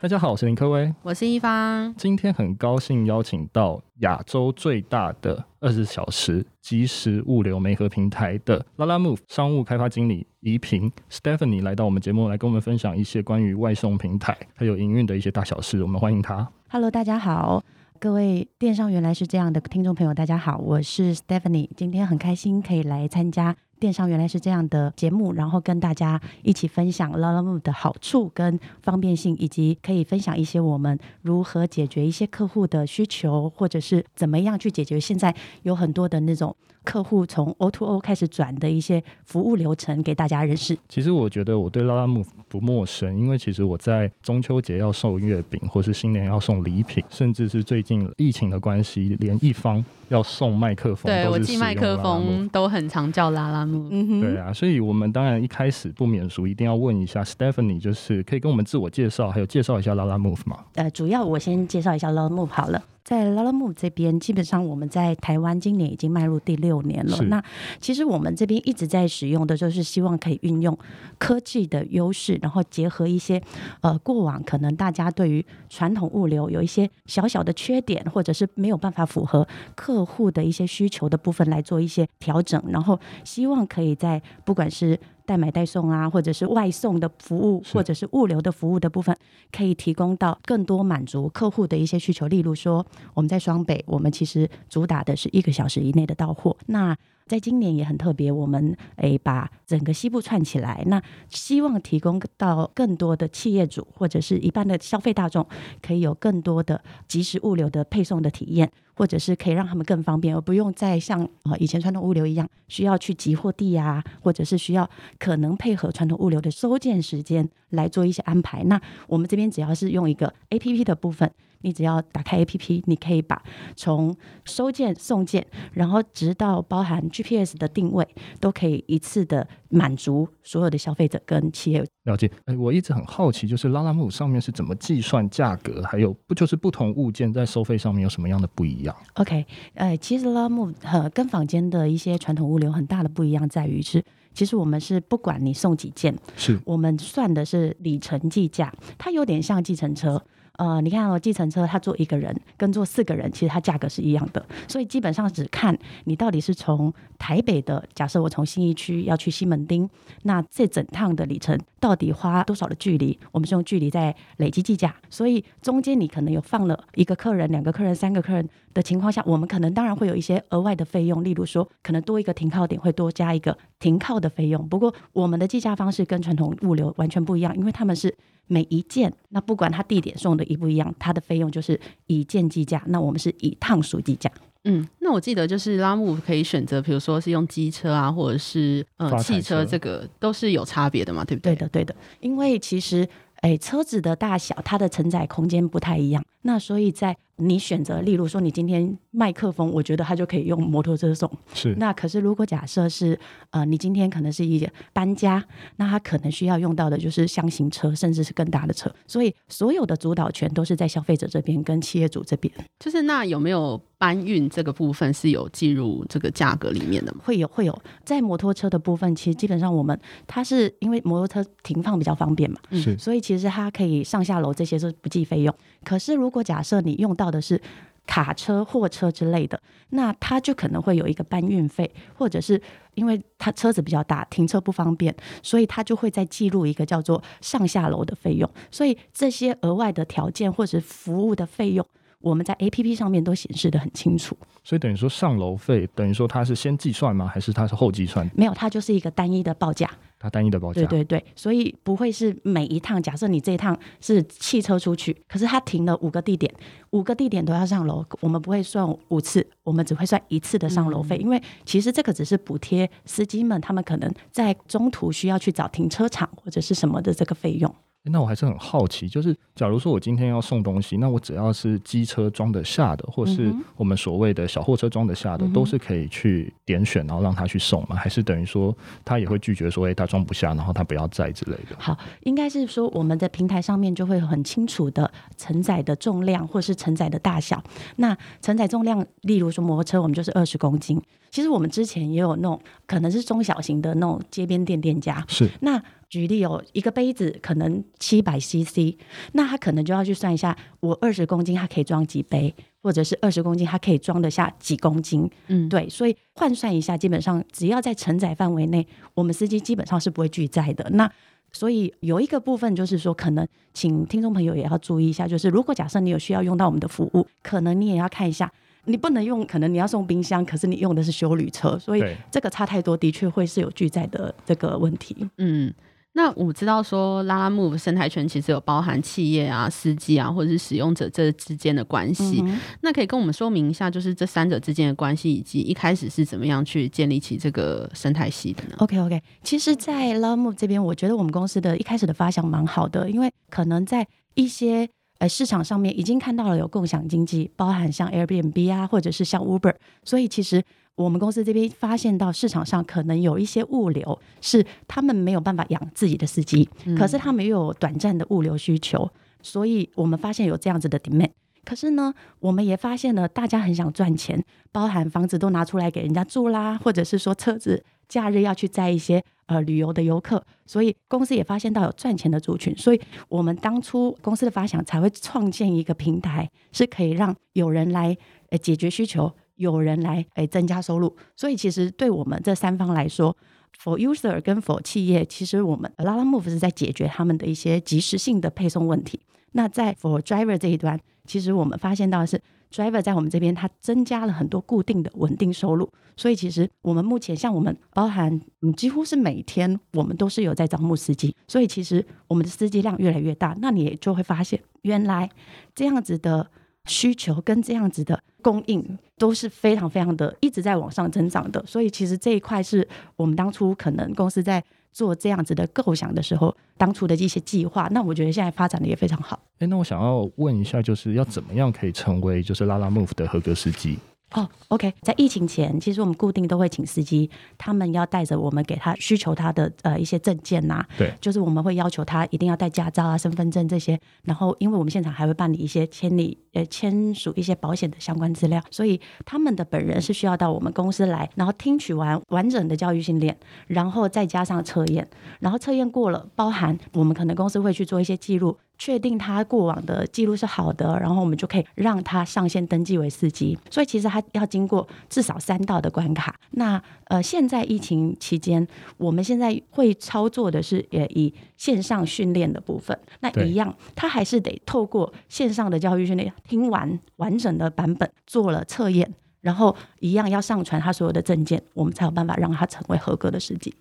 大家好，我是林科威，我是一方。今天很高兴邀请到亚洲最大的二十四小时即时物流媒合平台的 Lalamove 商务开发经理怡萍 Stephanie 来到我们节目，来跟我们分享一些关于外送平台还有营运的一些大小事。我们欢迎她。Hello，大家好，各位电商原来是这样的听众朋友，大家好，我是 Stephanie，今天很开心可以来参加。电商原来是这样的节目，然后跟大家一起分享 l a l a m o 的好处跟方便性，以及可以分享一些我们如何解决一些客户的需求，或者是怎么样去解决现在有很多的那种客户从 O to O 开始转的一些服务流程给大家认识。其实我觉得我对 Lalamove 不陌生，因为其实我在中秋节要送月饼，或是新年要送礼品，甚至是最近疫情的关系，连一方要送麦克风，对我寄麦克风都很常叫 Lalamove。嗯哼，对啊，所以我们当然一开始不免俗，一定要问一下 Stephanie，就是可以跟我们自我介绍，还有介绍一下拉拉 Move 吗？呃，主要我先介绍一下 Lalamove 好了。在 Lalamove 这边，基本上我们在台湾今年已经迈入第六年了。那其实我们这边一直在使用的，就是希望可以运用科技的优势，然后结合一些呃过往可能大家对于传统物流有一些小小的缺点，或者是没有办法符合客户的一些需求的部分来做一些调整，然后希望可以在不管是代买代送啊，或者是外送的服务，或者是物流的服务的部分，可以提供到更多满足客户的一些需求。例如说，我们在双北，我们其实主打的是一个小时以内的到货。那在今年也很特别，我们诶把整个西部串起来，那希望提供到更多的企业主或者是一般的消费大众，可以有更多的即时物流的配送的体验，或者是可以让他们更方便，而不用再像啊以前传统物流一样需要去集货地啊，或者是需要可能配合传统物流的收件时间来做一些安排。那我们这边只要是用一个 APP 的部分。你只要打开 APP，你可以把从收件、送件，然后直到包含 GPS 的定位，都可以一次的满足所有的消费者跟企业。了解。哎，我一直很好奇，就是 Lalamove 上面是怎么计算价格，还有不就是不同物件在收费上面有什么样的不一样？OK，呃，其实 Lalamove 和跟坊间的一些传统物流很大的不一样在于是，其实我们是不管你送几件，是我们算的是里程计价，它有点像计程车。呃，你看哦，计程车他坐一个人跟坐四个人，其实它价格是一样的，所以基本上只看你到底是从台北的，假设我从信义区要去西门町，那这整趟的里程到底花多少的距离？我们是用距离在累积计价，所以中间你可能有放了一个客人、两个客人、三个客人的情况下，我们可能当然会有一些额外的费用，例如说可能多一个停靠点会多加一个停靠的费用。不过我们的计价方式跟传统物流完全不一样，因为他们是。每一件，那不管它地点送的一不一样，它的费用就是以件计价。那我们是以趟数计价。嗯，那我记得就是 Lalamove 可以选择，比如说是用机车啊，或者是呃汽车，这个都是有差别的嘛，对不对？对的，对的。因为其实，哎，车子的大小，它的承载空间不太一样。那所以在你选择，例如说你今天麦克风，我觉得它就可以用摩托车送。是。那可是如果假设是呃，你今天可能是一搬家，那它可能需要用到的就是箱型车，甚至是更大的车。所以所有的主导权都是在消费者这边跟企业主这边。就是那有没有搬运这个部分是有计入这个价格里面的吗？会有会有，在摩托车的部分，其实基本上我们它是因为摩托车停放比较方便嘛，是。所以其实它可以上下楼这些是不计费用。可是如果假设你用到的是卡车、货车之类的，那它就可能会有一个搬运费，或者是因为它车子比较大，停车不方便，所以它就会再记录一个叫做上下楼的费用。所以这些额外的条件或者服务的费用，我们在 APP 上面都显示的很清楚。所以等于说上楼费，等于说它是先计算吗？还是它是后计算？没有，它就是一个单一的报价。它单一的报价，对对对，所以不会是每一趟。假设你这一趟是汽车出去，可是它停了五个地点，五个地点都要上楼，我们不会算五次，我们只会算一次的上楼费。嗯、因为其实这个只是补贴司机们，他们可能在中途需要去找停车场或者是什么的这个费用。那我还是很好奇，就是假如说我今天要送东西，那我只要是机车装得下的，或是我们所谓的小货车装得下的，嗯、都是可以去点选，然后让他去送吗？还是等于说他也会拒绝说，哎、欸，他装不下，然后他不要载之类的？好，应该是说我们的平台上面就会很清楚的承载的重量，或是承载的大小。那承载重量，例如说摩托车，我们就是二十公斤。其实我们之前也有那种可能是中小型的那种街边店店家，是那。举例有一个杯子可能七百 CC，那他可能就要去算一下，我二十公斤它可以装几杯，或者是二十公斤它可以装得下几公斤？嗯，对，所以换算一下，基本上只要在承载范围内，我们司机基本上是不会拒载的。那所以有一个部分就是说，可能请听众朋友也要注意一下，就是如果假设你有需要用到我们的服务，可能你也要看一下，你不能用，可能你要送冰箱，可是你用的是修旅车，所以这个差太多，的确会是有拒载的这个问题。嗯。那我知道说，Lalamove 生态圈其实有包含企业啊、司机啊，或者是使用者这之间的关系。嗯、那可以跟我们说明一下，就是这三者之间的关系，以及一开始是怎么样去建立起这个生态系的呢？OK OK，其实，在 Lalamove 这边，我觉得我们公司的一开始的发想蛮好的，因为可能在一些呃市场上面已经看到了有共享经济，包含像 Airbnb 啊，或者是像 Uber，所以其实。我们公司这边发现到市场上可能有一些物流是他们没有办法养自己的司机，嗯、可是他们又有短暂的物流需求，所以我们发现有这样子的 demand。可是呢，我们也发现了大家很想赚钱，包含房子都拿出来给人家住啦，或者是说车子假日要去载一些呃旅游的游客，所以公司也发现到有赚钱的族群，所以我们当初公司的发想才会创建一个平台，是可以让有人来呃解决需求。有人来诶增加收入，所以其实对我们这三方来说，for user 跟 for 企业，其实我们 Lalamove 是在解决他们的一些即时性的配送问题。那在 for driver 这一端，其实我们发现到的是 driver 在我们这边，它增加了很多固定的稳定收入。所以其实我们目前像我们包含嗯几乎是每天我们都是有在招募司机，所以其实我们的司机量越来越大，那你也就会发现原来这样子的。需求跟这样子的供应都是非常非常的一直在往上增长的，所以其实这一块是我们当初可能公司在做这样子的构想的时候，当初的一些计划。那我觉得现在发展的也非常好。哎，那我想要问一下，就是要怎么样可以成为就是拉拉 Move 的合格司机？哦、oh，OK，在疫情前，其实我们固定都会请司机，他们要带着我们给他需求他的呃一些证件呐、啊，对，就是我们会要求他一定要带驾照啊、身份证这些，然后因为我们现场还会办理一些签理呃签署一些保险的相关资料，所以他们的本人是需要到我们公司来，然后听取完完整的教育训练，然后再加上测验，然后测验过了，包含我们可能公司会去做一些记录。确定他过往的记录是好的，然后我们就可以让他上线登记为司机。所以其实他要经过至少三道的关卡。那呃，现在疫情期间，我们现在会操作的是也以线上训练的部分。那一样，他还是得透过线上的教育训练，听完完整的版本做了测验，然后一样要上传他所有的证件，我们才有办法让他成为合格的司机。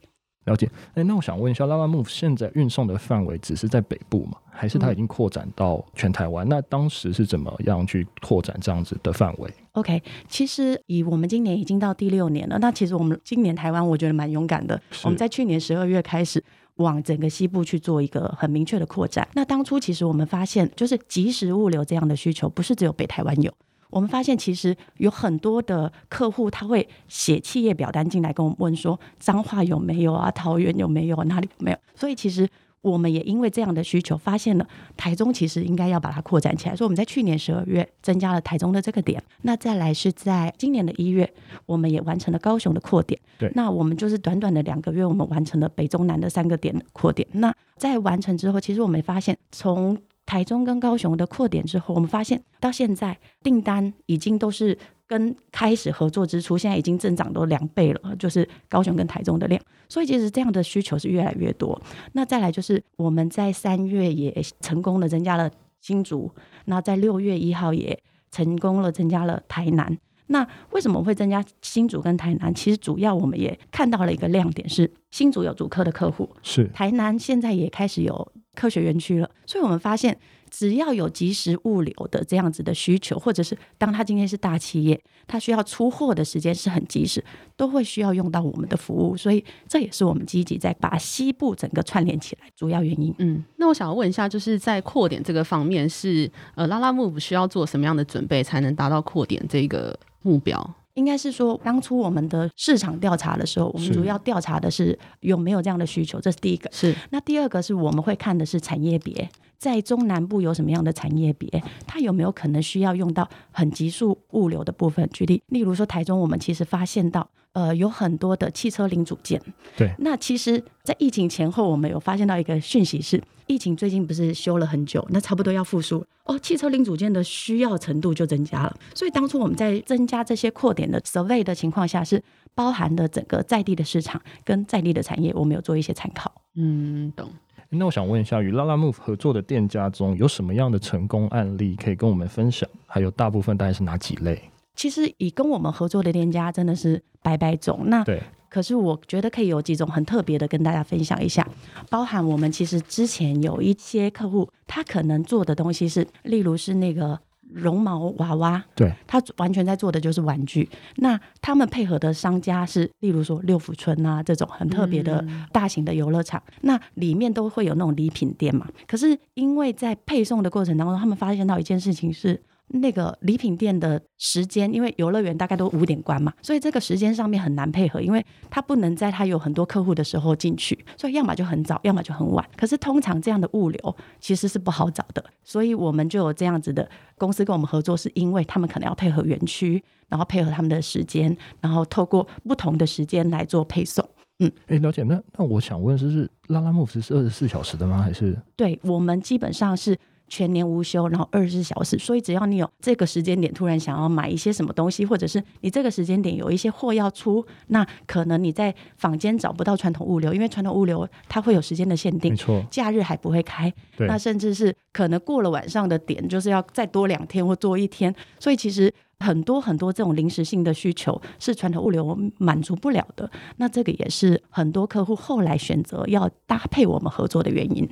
了解，哎，那我想问一下，Lalamove 现在运送的范围只是在北部吗？还是它已经扩展到全台湾？嗯。那当时是怎么样去扩展这样子的范围？OK，其实以我们今年已经到第六年了。那其实我们今年台湾我觉得蛮勇敢的，我们在去年十二月开始往整个西部去做一个很明确的扩展。那当初其实我们发现，就是即时物流这样的需求，不是只有北台湾有。我们发现，其实有很多的客户他会写企业表单进来跟我们问说，彰化有没有啊？桃园有没有？哪里有没有？所以其实我们也因为这样的需求，发现了台中其实应该要把它扩展起来。所以我们在去年十二月增加了台中的这个点，那再来是在今年的一月，我们也完成了高雄的扩点。对，那我们就是短短的两个月，我们完成了北中南的三个点的扩点。那在完成之后，其实我们发现从台中跟高雄的扩点之后，我们发现到现在订单已经都是跟开始合作之初，现在已经增长都两倍了，就是高雄跟台中的量。所以其实这样的需求是越来越多。那再来就是我们在三月也成功的增加了新竹，那在六月一号也成功了增加了台南。那为什么会增加新竹跟台南？其实主要我们也看到了一个亮点是新竹有主科的客户，是台南现在也开始有。科学园区了。所以我们发现。只要有及时物流的这样子的需求，或者是当他今天是大企业，他需要出货的时间是很及时，都会需要用到我们的服务，所以这也是我们积极在把西部整个串联起来主要原因。嗯，那我想要问一下，就是在扩点这个方面是，是呃拉拉 move 需要做什么样的准备，才能达到扩点这个目标？应该是说，当初我们的市场调查的时候，我们主要调查的是有没有这样的需求，这是第一个。是，那第二个是我们会看的是产业别。在中南部有什么样的产业别？它有没有可能需要用到很急速物流的部分？举例，例如说台中，我们其实发现到，呃，有很多的汽车零组件。对。那其实，在疫情前后，我们有发现到一个讯息是，疫情最近不是休了很久，那差不多要复苏哦，汽车零组件的需要程度就增加了。所以当初我们在增加这些扩点的 survey 的情况下，是包含的整个在地的市场跟在地的产业，我们有做一些参考。嗯，懂。那我想问一下，与 Lalamove 合作的店家中有什么样的成功案例可以跟我们分享？还有大部分大概是哪几类？其实以跟我们合作的店家真的是百百种。那对，可是我觉得可以有几种很特别的跟大家分享一下，包含我们其实之前有一些客户，他可能做的东西是，例如是那个。绒毛娃娃，对，他完全在做的就是玩具。那他们配合的商家是，例如说六福村啊这种很特别的大型的游乐场，嗯，那里面都会有那种礼品店嘛。可是因为在配送的过程当中，他们发现到一件事情是。那个礼品店的时间，因为游乐园大概都五点关嘛，所以这个时间上面很难配合，因为他不能在他有很多客户的时候进去，所以要么就很早，要么就很晚。可是通常这样的物流其实是不好找的，所以我们就有这样子的公司跟我们合作，是因为他们可能要配合园区，然后配合他们的时间，然后透过不同的时间来做配送。嗯，哎、欸，了解。那那我想问，是是 Lalamove 是二十四小时的吗？还是？对，我们基本上是。全年无休，然后二十四小时，所以只要你有这个时间点突然想要买一些什么东西，或者是你这个时间点有一些货要出，那可能你在坊间找不到传统物流，因为传统物流它会有时间的限定，没错，假日还不会开，那甚至是可能过了晚上的点，就是要再多两天或多一天，所以其实很多很多这种临时性的需求是传统物流满足不了的，那这个也是很多客户后来选择要搭配我们合作的原因。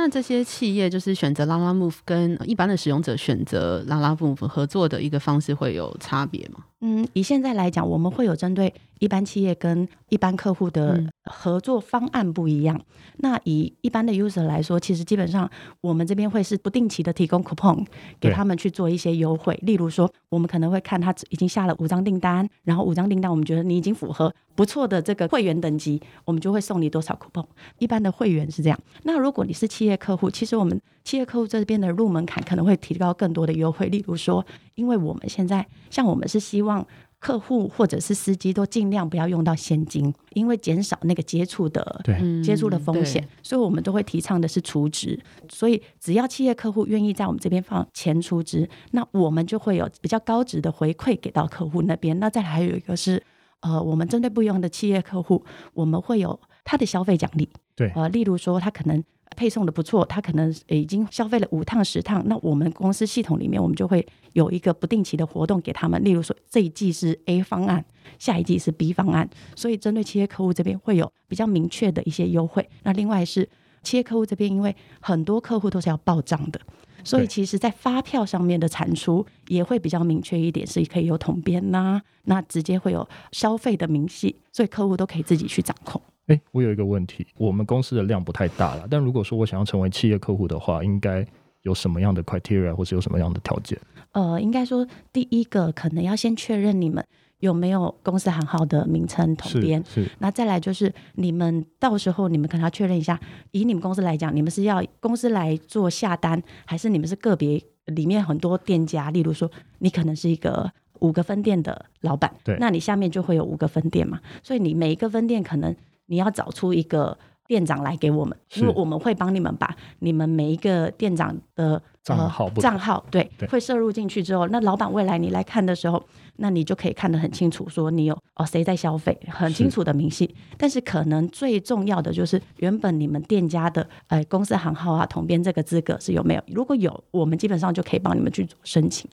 那这些企业就是选择拉拉 move，跟一般的使用者选择拉拉 move 合作的一个方式会有差别吗？嗯，以现在来讲，我们会有针对一般企业跟一般客户的合作方案不一样。嗯、那以一般的 user 来说，其实基本上我们这边会是不定期的提供 coupon 给他们去做一些优惠。例如说，我们可能会看他已经下了五张订单，然后五张订单我们觉得你已经符合不错的这个会员等级，我们就会送你多少 coupon。一般的会员是这样。那如果你是企业客户，其实我们企业客户这边的入门槛可能会提高更多的优惠。例如说，因为我们现在像我们是希望望客户或者是司机都尽量不要用到现金，因为减少那个接触的对接触的风险，所以我们都会提倡的是储值。所以只要企业客户愿意在我们这边放钱储值，那我们就会有比较高值的回馈给到客户那边。那再来还有一个是，呃，我们针对不一样的企业客户，我们会有他的消费奖励。对，呃，例如说他可能。配送的不错，他可能已经消费了五趟十趟，那我们公司系统里面，我们就会有一个不定期的活动给他们。例如说，这一季是 A 方案，下一季是 B 方案，所以针对企业客户这边会有比较明确的一些优惠。那另外是企业客户这边，因为很多客户都是要报账的，所以其实在发票上面的产出也会比较明确一点，是可以有统编呐，那直接会有消费的明细，所以客户都可以自己去掌控。哎，我有一个问题，我们公司的量不太大了，但如果说我想要成为企业客户的话，应该有什么样的 criteria 或是有什么样的条件？呃，应该说第一个可能要先确认你们有没有公司行号的名称统编，是，是。那再来就是你们到时候你们可能要确认一下，以你们公司来讲，你们是要公司来做下单，还是你们是个别里面很多店家？例如说，你可能是一个五个分店的老板，对，那你下面就会有五个分店嘛，所以你每一个分店可能。你要找出一个店长来给我们，因为我们会帮你们把你们每一个店长的账号账号对，对会摄入进去之后，那老板未来你来看的时候，那你就可以看得很清楚，说你有哦谁在消费，很清楚的明细。但是可能最重要的就是原本你们店家的呃公司行号啊统编这个资格是有没有？如果有，我们基本上就可以帮你们去做申请。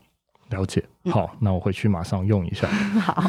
了解，好，嗯、那我回去马上用一下。好，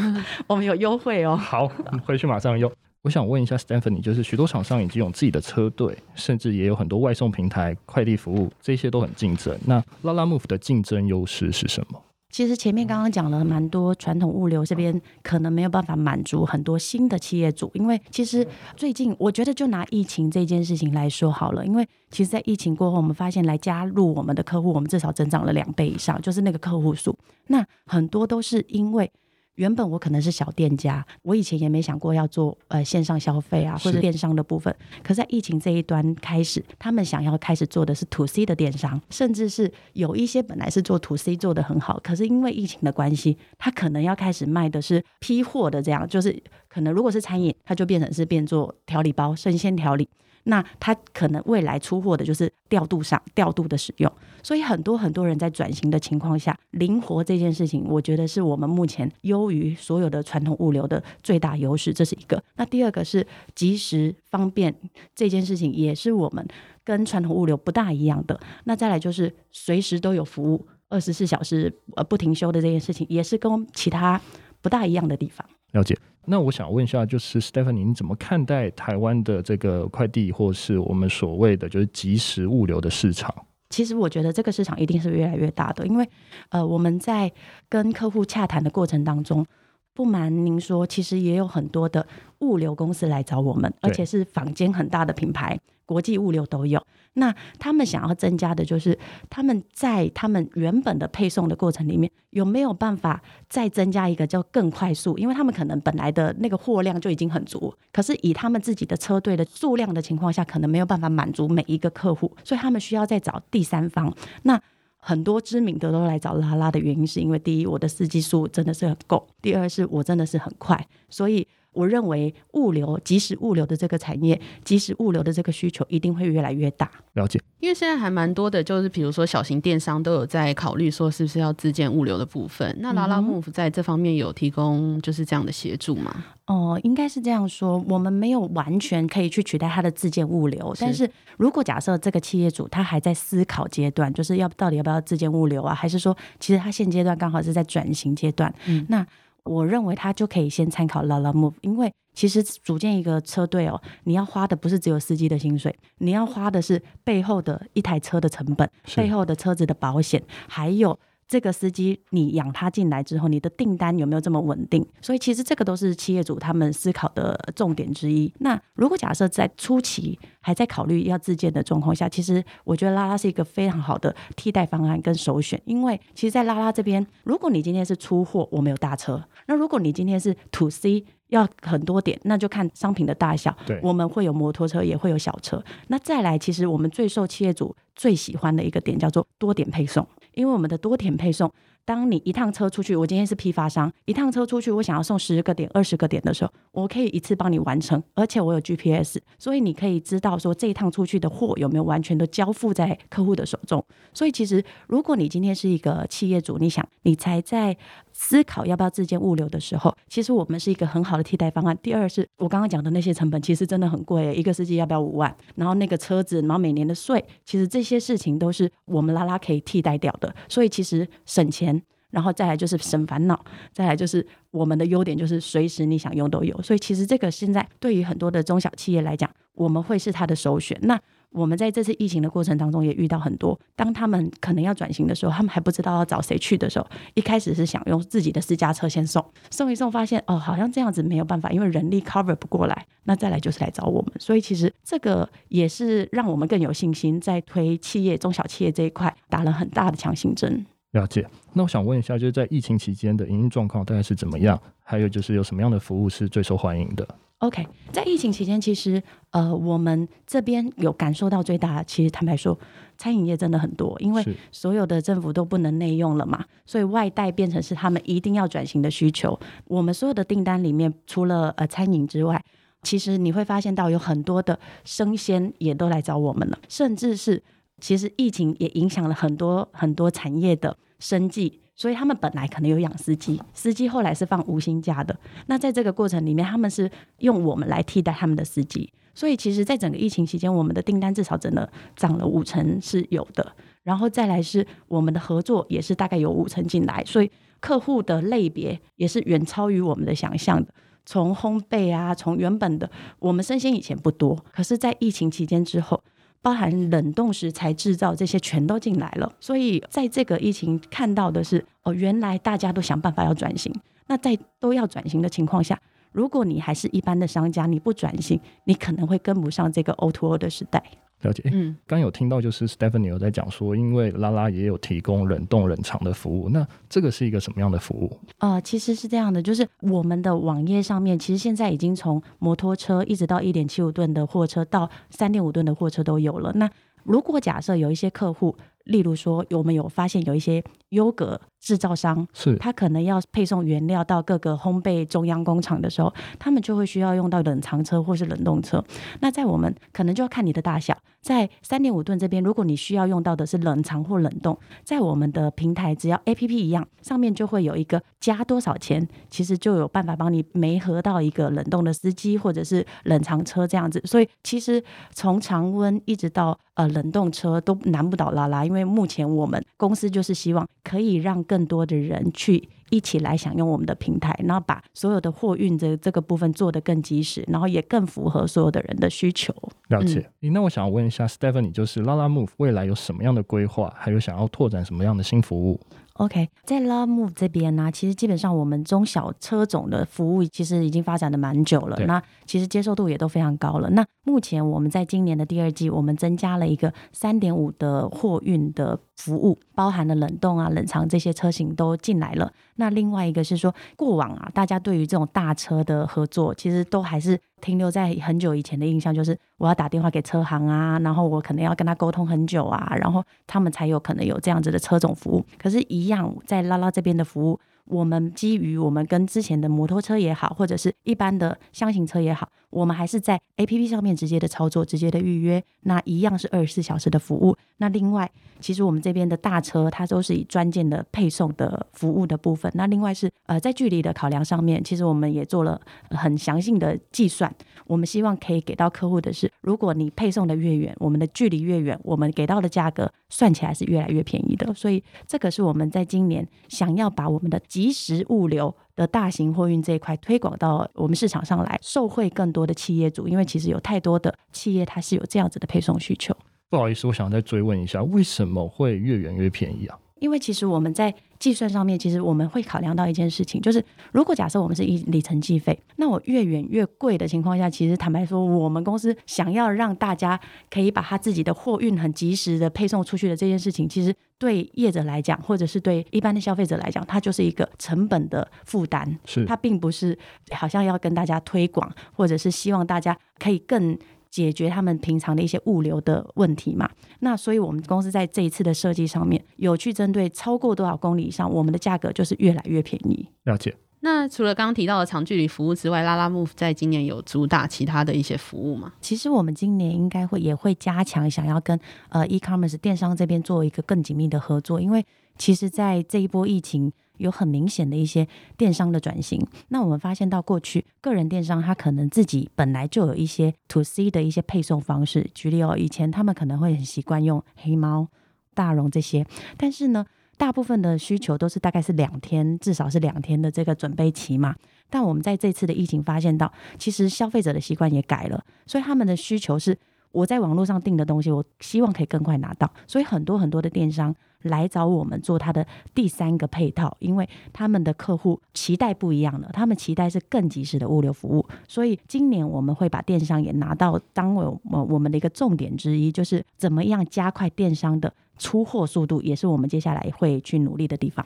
我们有优惠哦。好，回去马上用。我想问一下 Stephanie，就是许多厂商已经有自己的车队，甚至也有很多外送平台、快递服务，这些都很竞争。那 Lalamove 的竞争优势是什么？其实前面刚刚讲了蛮多，传统物流这边可能没有办法满足很多新的企业主，因为其实最近我觉得就拿疫情这件事情来说好了，因为其实，在疫情过后，我们发现来加入我们的客户，我们至少增长了两倍以上，就是那个客户数，那很多都是因为。原本我可能是小店家，我以前也没想过要做呃线上消费啊或者电商的部分。可是在疫情这一端开始，他们想要开始做的是 to C 的电商，甚至是有一些本来是做 to C 做的很好，可是因为疫情的关系，他可能要开始卖的是批货的这样，就是可能如果是餐饮，它就变成是变做调理包、生鲜调理。那他可能未来出货的就是调度上调度的使用，所以很多很多人在转型的情况下，灵活这件事情，我觉得是我们目前优于所有的传统物流的最大优势，这是一个。那第二个是及时方便这件事情，也是我们跟传统物流不大一样的。那再来就是随时都有服务，二十四小时呃不停休的这件事情，也是跟其他不大一样的地方。了解。那我想问一下，就是 Stephanie，你怎么看待台湾的这个快递，或是我们所谓的就是即时物流的市场？其实我觉得这个市场一定是越来越大的，因为呃，我们在跟客户洽谈的过程当中，不瞒您说，其实也有很多的物流公司来找我们，而且是坊间很大的品牌。国际物流都有，那他们想要增加的就是他们在他们原本的配送的过程里面有没有办法再增加一个叫更快速？因为他们可能本来的那个货量就已经很足，可是以他们自己的车队的数量的情况下，可能没有办法满足每一个客户，所以他们需要再找第三方。那很多知名的都来找拉拉的原因，是因为第一，我的司机数真的是很够；第二，是我真的是很快，所以。我认为物流即时物流的这个产业，即时物流的这个需求一定会越来越大。了解，因为现在还蛮多的，就是比如说小型电商都有在考虑说，是不是要自建物流的部分。那拉拉 move 在这方面有提供就是这样的协助吗？哦、呃，应该是这样说，我们没有完全可以去取代它的自建物流。是但是如果假设这个企业主他还在思考阶段，就是要到底要不要自建物流啊，还是说其实他现阶段刚好是在转型阶段？嗯，那。我认为他就可以先参考 Lalamove，因为其实组建一个车队哦，你要花的不是只有司机的薪水，你要花的是背后的一台车的成本，背后的车子的保险，还有。这个司机，你养他进来之后，你的订单有没有这么稳定？所以其实这个都是企业主他们思考的重点之一。那如果假设在初期还在考虑要自建的状况下，其实我觉得拉拉是一个非常好的替代方案跟首选。因为其实，在拉拉这边，如果你今天是出货，我没有大车；那如果你今天是 to C，要很多点，那就看商品的大小。对，我们会有摩托车，也会有小车。那再来，其实我们最受企业主最喜欢的一个点叫做多点配送。因为我们的多点配送，当你一趟车出去，我今天是批发商，一趟车出去，我想要送十个点、二十个点的时候，我可以一次帮你完成，而且我有 GPS，所以你可以知道说这一趟出去的货有没有完全都交付在客户的手中。所以其实，如果你今天是一个企业主，你想你才在。思考要不要自建物流的时候，其实我们是一个很好的替代方案。第二是我刚刚讲的那些成本，其实真的很贵，一个司机要不要五万？然后那个车子，然后每年的税，其实这些事情都是我们拉拉可以替代掉的。所以其实省钱，然后再来就是省烦恼，再来就是我们的优点就是随时你想用都有。所以其实这个现在对于很多的中小企业来讲，我们会是他的首选。那我们在这次疫情的过程当中也遇到很多，当他们可能要转型的时候，他们还不知道要找谁去的时候，一开始是想用自己的私家车先送，送一送，发现哦，好像这样子没有办法，因为人力 cover 不过来，那再来就是来找我们。所以其实这个也是让我们更有信心，在推企业、中小企业这一块打了很大的强心针。了解。那我想问一下，就是在疫情期间的营运状况大概是怎么样？还有就是有什么样的服务是最受欢迎的？OK，在疫情期间，其实呃，我们这边有感受到最大的，其实坦白说，餐饮业真的很多，因为所有的政府都不能内用了嘛，所以外带变成是他们一定要转型的需求。我们所有的订单里面，除了呃餐饮之外，其实你会发现到有很多的生鲜也都来找我们了，甚至是其实疫情也影响了很多很多产业的生计。所以他们本来可能有养司机，司机后来是放无薪假的。那在这个过程里面，他们是用我们来替代他们的司机。所以其实，在整个疫情期间，我们的订单至少真的涨了五成是有的。然后再来是我们的合作也是大概有五成进来，所以客户的类别也是远超于我们的想象的。从烘焙啊，从原本的我们生鲜以前不多，可是，在疫情期间之后，包含冷冻食材制造这些全都进来了。所以，在这个疫情看到的是，哦，原来大家都想办法要转型。那在都要转型的情况下，如果你还是一般的商家，你不转型，你可能会跟不上这个 O to O 的时代。了解，嗯，刚有听到就是 Stephanie 有在讲说，因为拉拉也有提供冷冻冷藏的服务，那这个是一个什么样的服务？呃，其实是这样的，就是我们的网页上面，其实现在已经从摩托车一直到一点七五吨的货车到三点五吨的货车都有了。那如果假设有一些客户，例如说，我们有发现有一些优格制造商，是他可能要配送原料到各个烘焙中央工厂的时候，他们就会需要用到冷藏车或是冷冻车。那在我们可能就要看你的大小，在三点五吨这边，如果你需要用到的是冷藏或冷冻，在我们的平台只要 APP 一样，上面就会有一个加多少钱，其实就有办法帮你媒合到一个冷冻的司机或者是冷藏车这样子。所以其实从常温一直到呃冷冻车都难不倒拉拉，因为目前我们公司就是希望可以让更多的人去一起来享用我们的平台，然后把所有的货运这这个部分做得更及时，然后也更符合所有的人的需求。了解。嗯，那我想问一下 Stephanie，就是 Lalamove 未来有什么样的规划，还有想要拓展什么样的新服务？OK，在 Love Move 这边呢，其实基本上我们中小车种的服务其实已经发展的蛮久了，那其实接受度也都非常高了。那目前我们在今年的第二季，我们增加了一个三点五的货运的服务，包含了冷冻啊、冷藏这些车型都进来了。那另外一个是说，过往啊，大家对于这种大车的合作，其实都还是停留在很久以前的印象，就是我要打电话给车行啊，然后我可能要跟他沟通很久啊，然后他们才有可能有这样子的车种服务。可是，一样在拉拉这边的服务。我们基于我们跟之前的摩托车也好，或者是一般的箱型车也好，我们还是在 APP 上面直接的操作、直接的预约，那一样是二十四小时的服务。那另外，其实我们这边的大车它都是以专件的配送的服务的部分。那另外是呃在距离的考量上面，其实我们也做了很详细的计算。我们希望可以给到客户的是，如果你配送的越远，我们的距离越远，我们给到的价格算起来是越来越便宜的。所以这个是我们在今年想要把我们的。即时物流的大型货运这一块推广到我们市场上来，受惠更多的企业主，因为其实有太多的企业它是有这样子的配送需求。不好意思，我想再追问一下，为什么会越远越便宜啊？因为其实我们在计算上面，其实我们会考量到一件事情，就是如果假设我们是以里程计费，那我越远越贵的情况下，其实坦白说，我们公司想要让大家可以把他自己的货运很及时的配送出去的这件事情，其实对业者来讲，或者是对一般的消费者来讲，它就是一个成本的负担，是它并不是好像要跟大家推广，或者是希望大家可以更。解决他们平常的一些物流的问题嘛，那所以我们公司在这一次的设计上面有去针对超过多少公里以上，我们的价格就是越来越便宜。了解。那除了刚刚提到的长距离服务之外，Lalamove 在今年有主打其他的一些服务吗？其实我们今年应该会也会加强，想要跟呃 e-commerce 电商这边做一个更紧密的合作，因为其实在这一波疫情。有很明显的一些电商的转型，那我们发现到过去个人电商，他可能自己本来就有一些 to C 的一些配送方式。举例哦，以前他们可能会很习惯用黑猫、大荣这些，但是呢，大部分的需求都是大概是两天，至少是两天的这个准备期嘛。但我们在这次的疫情发现到，其实消费者的习惯也改了，所以他们的需求是我在网络上订的东西，我希望可以更快拿到，所以很多很多的电商。来找我们做他的第三个配套，因为他们的客户期待不一样了，他们期待是更及时的物流服务，所以今年我们会把电商也拿到当为我我们的一个重点之一，就是怎么样加快电商的出货速度，也是我们接下来会去努力的地方。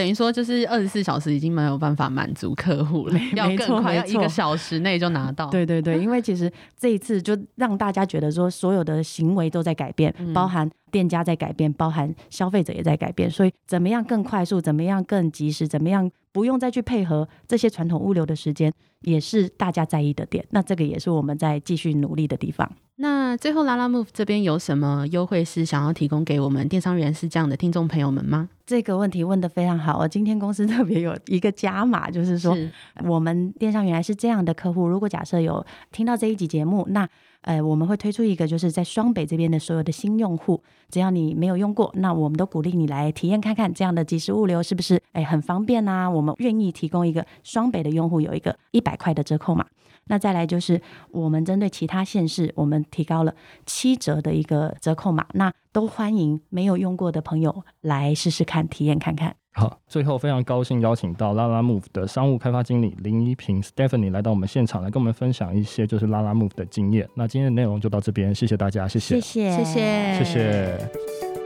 等于说，就是二十四小时已经没有办法满足客户了，要更快，要一个小时内就拿到。对对对，因为其实这一次就让大家觉得说，所有的行为都在改变，嗯、包含店家在改变，包含消费者也在改变，所以怎么样更快速，怎么样更及时，怎么样不用再去配合这些传统物流的时间，也是大家在意的点。那这个也是我们在继续努力的地方。那最后，Lalamove 这边有什么优惠是想要提供给我们电商人是这样的听众朋友们吗？这个问题问得非常好。我今天公司特别有一个加码，就是说是我们电商原来是这样的客户。如果假设有听到这一集节目，那呃我们会推出一个，就是在双北这边的所有的新用户，只要你没有用过，那我们都鼓励你来体验看看这样的即时物流是不是哎很方便啊？我们愿意提供一个双北的用户有一个一百块的折扣码。那再来就是我们针对其他县市，我们提高了七折的一个折扣码，那都欢迎没有用过的朋友来试试看，体验看看。好，最后非常高兴邀请到 Lalamove 的商务开发经理林宜平 Stephanie 来到我们现场，来跟我们分享一些就是 Lalamove 的经验。那今天的内容就到这边，谢谢大家，谢谢，谢谢，谢谢，谢谢。